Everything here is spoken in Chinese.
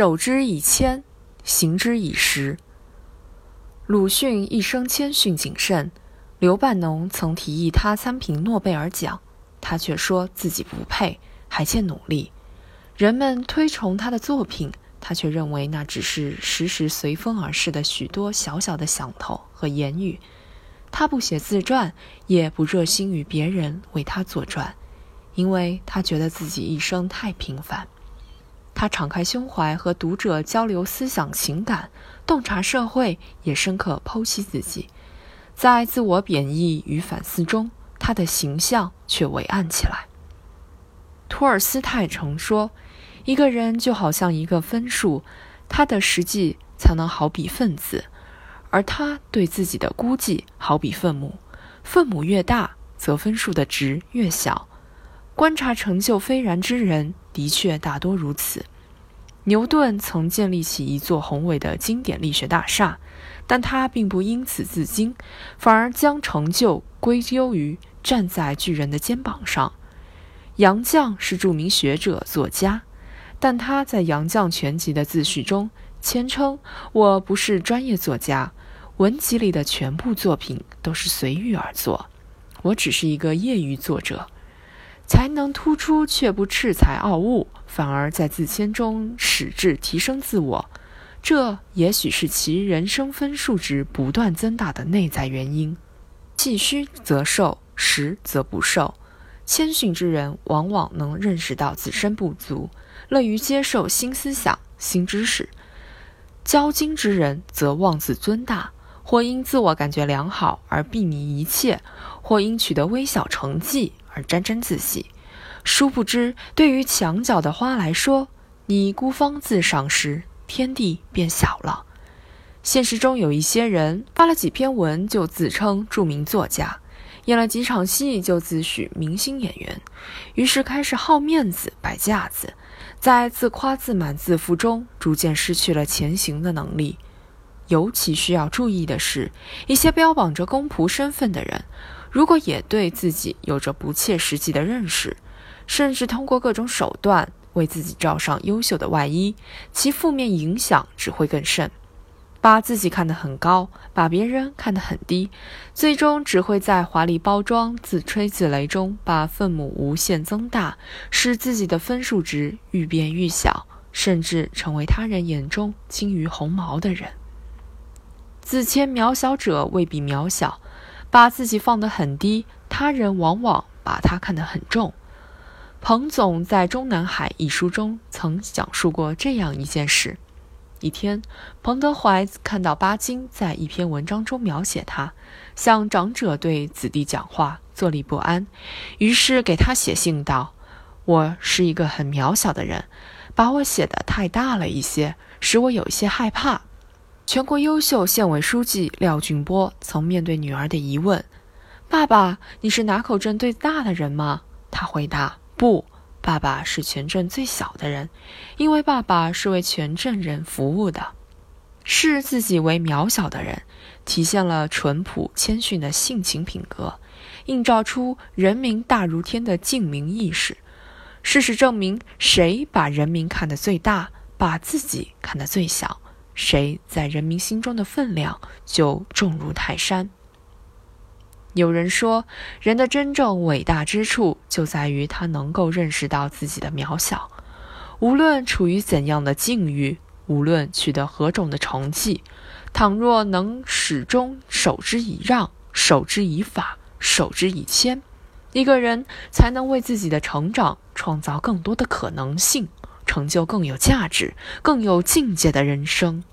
守之以谦，行之以实。鲁迅一生谦逊谨慎。刘半农曾提议他参评诺贝尔奖，他却说自己不配，还欠努力。人们推崇他的作品，他却认为那只是时时随风而逝的许多小小的响头和言语。他不写自传，也不热心于别人为他作传，因为他觉得自己一生太平凡。他敞开胸怀和读者交流思想情感，洞察社会，也深刻剖析自己。在自我贬义与反思中，他的形象却伟岸起来。托尔斯泰曾说：“一个人就好像一个分数，他的实际才能好比分子，而他对自己的估计好比分母。分母越大，则分数的值越小。观察成就斐然之人，的确大多如此。牛顿曾建立起一座宏伟的经典力学大厦。”但他并不因此自矜，反而将成就归咎于站在巨人的肩膀上。杨绛是著名学者、作家，但他在《杨绛全集》的自序中谦称：“我不是专业作家，文集里的全部作品都是随遇而作，我只是一个业余作者，才能突出却不恃才傲物，反而在自谦中矢志提升自我。”这也许是其人生分数值不断增大的内在原因。气虚则瘦，实则不瘦。谦逊之人往往能认识到自身不足，乐于接受新思想、新知识；骄矜之人则妄自尊大，或因自我感觉良好而避睨一切，或因取得微小成绩而沾沾自喜。殊不知，对于墙角的花来说，你孤芳自赏时。天地变小了。现实中有一些人发了几篇文就自称著名作家，演了几场戏就自诩明星演员，于是开始好面子、摆架子，在自夸自满、自负中逐渐失去了前行的能力。尤其需要注意的是，一些标榜着公仆身份的人，如果也对自己有着不切实际的认识，甚至通过各种手段。为自己罩上优秀的外衣，其负面影响只会更甚。把自己看得很高，把别人看得很低，最终只会在华丽包装、自吹自擂中把分母无限增大，使自己的分数值愈变愈小，甚至成为他人眼中轻于鸿毛的人。自谦渺小者未必渺小，把自己放得很低，他人往往把他看得很重。彭总在《中南海》一书中曾讲述过这样一件事：一天，彭德怀看到巴金在一篇文章中描写他像长者对子弟讲话，坐立不安，于是给他写信道：“我是一个很渺小的人，把我写得太大了一些，使我有一些害怕。”全国优秀县委书记廖俊波曾面对女儿的疑问：“爸爸，你是哪口镇最大的人吗？”他回答。不，爸爸是全镇最小的人，因为爸爸是为全镇人服务的。视自己为渺小的人，体现了淳朴谦逊的性情品格，映照出人民大如天的敬民意识。事实证明，谁把人民看得最大，把自己看得最小，谁在人民心中的分量就重如泰山。有人说，人的真正伟大之处就在于他能够认识到自己的渺小。无论处于怎样的境遇，无论取得何种的成绩，倘若能始终守之以让、守之以法、守之以谦，一个人才能为自己的成长创造更多的可能性，成就更有价值、更有境界的人生。